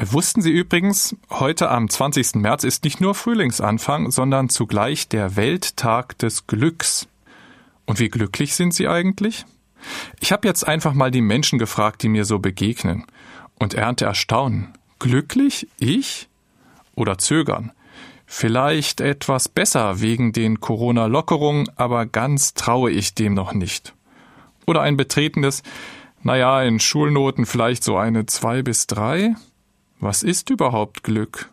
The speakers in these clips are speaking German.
Wussten Sie übrigens, heute am 20. März ist nicht nur Frühlingsanfang, sondern zugleich der Welttag des Glücks. Und wie glücklich sind Sie eigentlich? Ich habe jetzt einfach mal die Menschen gefragt, die mir so begegnen, und ernte Erstaunen. Glücklich? Ich? Oder zögern? Vielleicht etwas besser wegen den Corona-Lockerungen, aber ganz traue ich dem noch nicht. Oder ein betretenes, naja, in Schulnoten vielleicht so eine zwei bis drei? Was ist überhaupt Glück?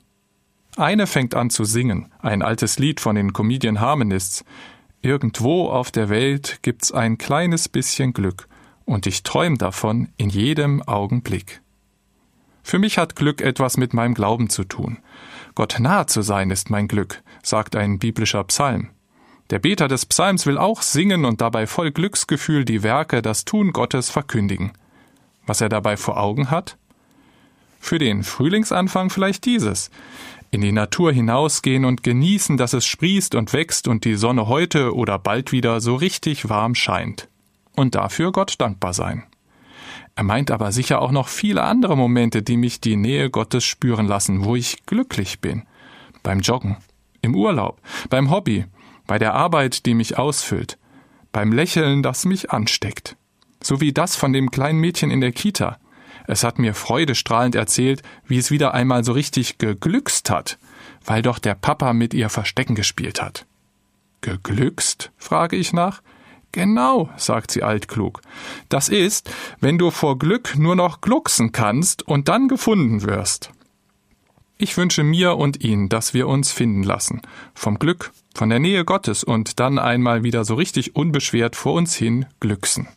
Eine fängt an zu singen, ein altes Lied von den Comedian Harmonists. Irgendwo auf der Welt gibt's ein kleines bisschen Glück, und ich träum davon in jedem Augenblick. Für mich hat Glück etwas mit meinem Glauben zu tun. Gott nahe zu sein ist mein Glück, sagt ein biblischer Psalm. Der Beter des Psalms will auch singen und dabei voll Glücksgefühl die Werke, das Tun Gottes verkündigen. Was er dabei vor Augen hat? Für den Frühlingsanfang vielleicht dieses. In die Natur hinausgehen und genießen, dass es sprießt und wächst und die Sonne heute oder bald wieder so richtig warm scheint. Und dafür Gott dankbar sein. Er meint aber sicher auch noch viele andere Momente, die mich die Nähe Gottes spüren lassen, wo ich glücklich bin. Beim Joggen, im Urlaub, beim Hobby, bei der Arbeit, die mich ausfüllt, beim Lächeln, das mich ansteckt. So wie das von dem kleinen Mädchen in der Kita. Es hat mir freudestrahlend erzählt, wie es wieder einmal so richtig geglückst hat, weil doch der Papa mit ihr Verstecken gespielt hat. Geglückst? frage ich nach. Genau, sagt sie altklug. Das ist, wenn du vor Glück nur noch glucksen kannst und dann gefunden wirst. Ich wünsche mir und Ihnen, dass wir uns finden lassen. Vom Glück, von der Nähe Gottes und dann einmal wieder so richtig unbeschwert vor uns hin glücksen.